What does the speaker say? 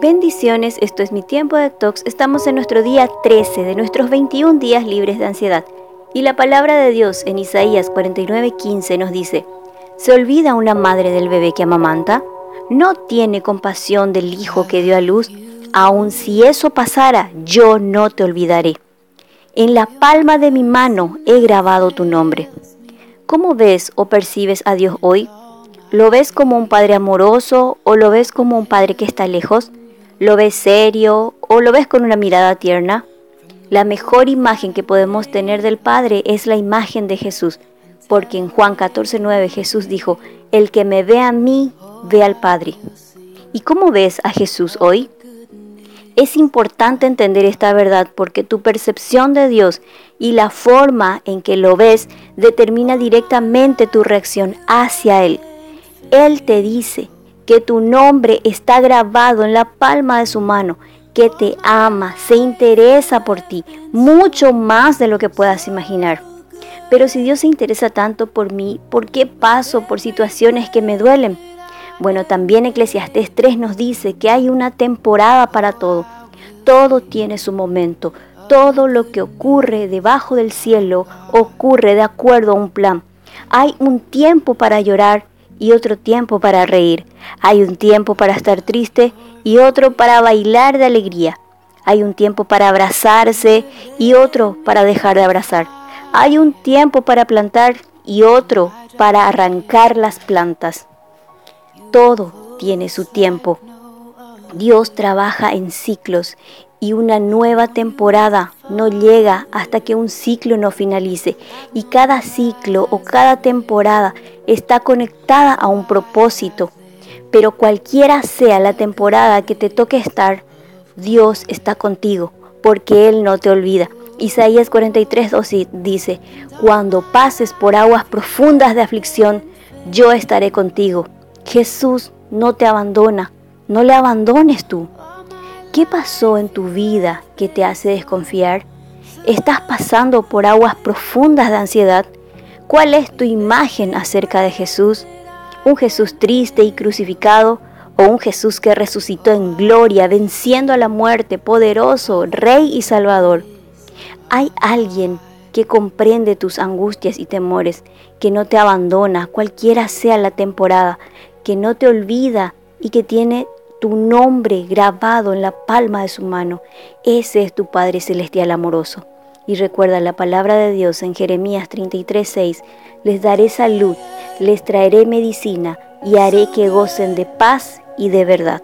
Bendiciones, esto es mi tiempo de talks. Estamos en nuestro día 13 de nuestros 21 días libres de ansiedad. Y la palabra de Dios en Isaías 49:15 nos dice, ¿se olvida una madre del bebé que amamanta? ¿No tiene compasión del hijo que dio a luz? Aun si eso pasara, yo no te olvidaré. En la palma de mi mano he grabado tu nombre. ¿Cómo ves o percibes a Dios hoy? ¿Lo ves como un padre amoroso o lo ves como un padre que está lejos? ¿Lo ves serio o lo ves con una mirada tierna? La mejor imagen que podemos tener del Padre es la imagen de Jesús, porque en Juan 14:9 Jesús dijo, el que me ve a mí, ve al Padre. ¿Y cómo ves a Jesús hoy? Es importante entender esta verdad porque tu percepción de Dios y la forma en que lo ves determina directamente tu reacción hacia Él. Él te dice, que tu nombre está grabado en la palma de su mano, que te ama, se interesa por ti, mucho más de lo que puedas imaginar. Pero si Dios se interesa tanto por mí, ¿por qué paso por situaciones que me duelen? Bueno, también Eclesiastés 3 nos dice que hay una temporada para todo. Todo tiene su momento. Todo lo que ocurre debajo del cielo ocurre de acuerdo a un plan. Hay un tiempo para llorar y otro tiempo para reír. Hay un tiempo para estar triste y otro para bailar de alegría. Hay un tiempo para abrazarse y otro para dejar de abrazar. Hay un tiempo para plantar y otro para arrancar las plantas. Todo tiene su tiempo. Dios trabaja en ciclos y una nueva temporada no llega hasta que un ciclo no finalice. Y cada ciclo o cada temporada está conectada a un propósito. Pero cualquiera sea la temporada que te toque estar, Dios está contigo, porque Él no te olvida. Isaías 43, dice, cuando pases por aguas profundas de aflicción, yo estaré contigo. Jesús no te abandona, no le abandones tú. ¿Qué pasó en tu vida que te hace desconfiar? ¿Estás pasando por aguas profundas de ansiedad? ¿Cuál es tu imagen acerca de Jesús? ¿Un Jesús triste y crucificado o un Jesús que resucitó en gloria, venciendo a la muerte, poderoso, Rey y Salvador? Hay alguien que comprende tus angustias y temores, que no te abandona, cualquiera sea la temporada, que no te olvida y que tiene tu nombre grabado en la palma de su mano. Ese es tu Padre Celestial amoroso. Y recuerda la palabra de Dios en Jeremías 33:6, les daré salud, les traeré medicina y haré que gocen de paz y de verdad.